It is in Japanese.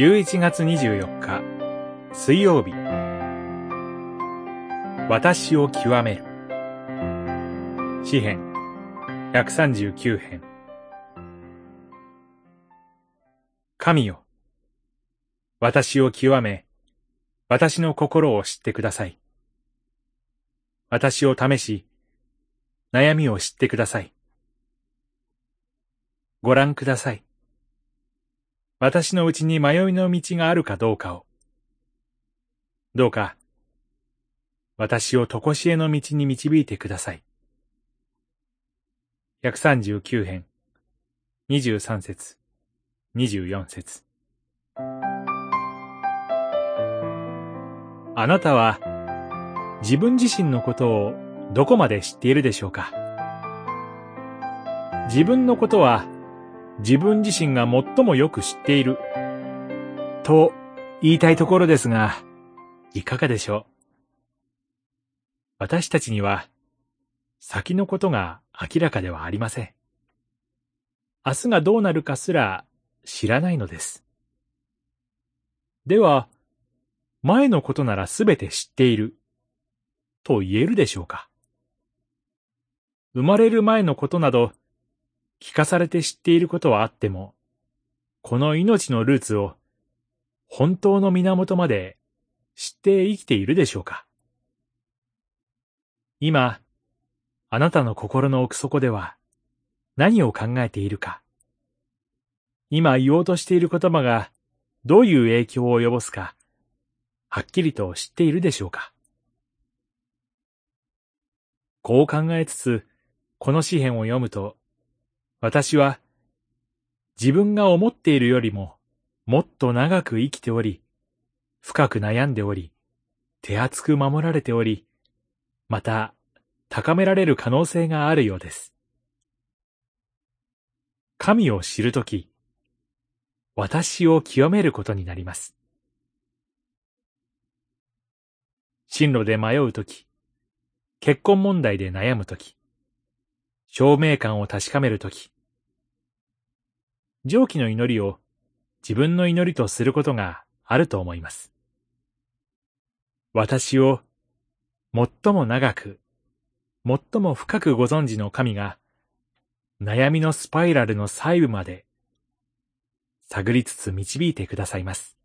11月24日水曜日。私を極める。詩編。139編。神よ私を極め私の心を知ってください。私を試し悩みを知ってください。ご覧ください。私のうちに迷いの道があるかどうかを。どうか、私をとこしえの道に導いてください。139編、23節、24節あなたは、自分自身のことをどこまで知っているでしょうか？自分のことは自分自身が最もよく知っている、と言いたいところですが、いかがでしょう？私たちには、先のことが明らかではありません。明日がどうなるかすら知らないのです。では、前のことならすべて知っている、と言えるでしょうか？生まれる前のことなど、聞かされて知っていることはあっても、この命のルーツを本当の源まで知って生きているでしょうか？今、あなたの心の奥底では何を考えているか？今言おうとしている言葉がどういう影響を及ぼすか、はっきりと知っているでしょうか？こう考えつつ、この詩篇を読むと、私は自分が思っているよりももっと長く生きており、深く悩んでおり、手厚く守られており、また高められる可能性があるようです。神を知るとき、私を清めることになります。進路で迷うとき、結婚問題で悩むとき、証明感を確かめるとき、上記の祈りを自分の祈りとすることがあると思います。私を最も長く、最も深くご存知の神が、悩みのスパイラルの細部まで探りつつ導いてくださいます。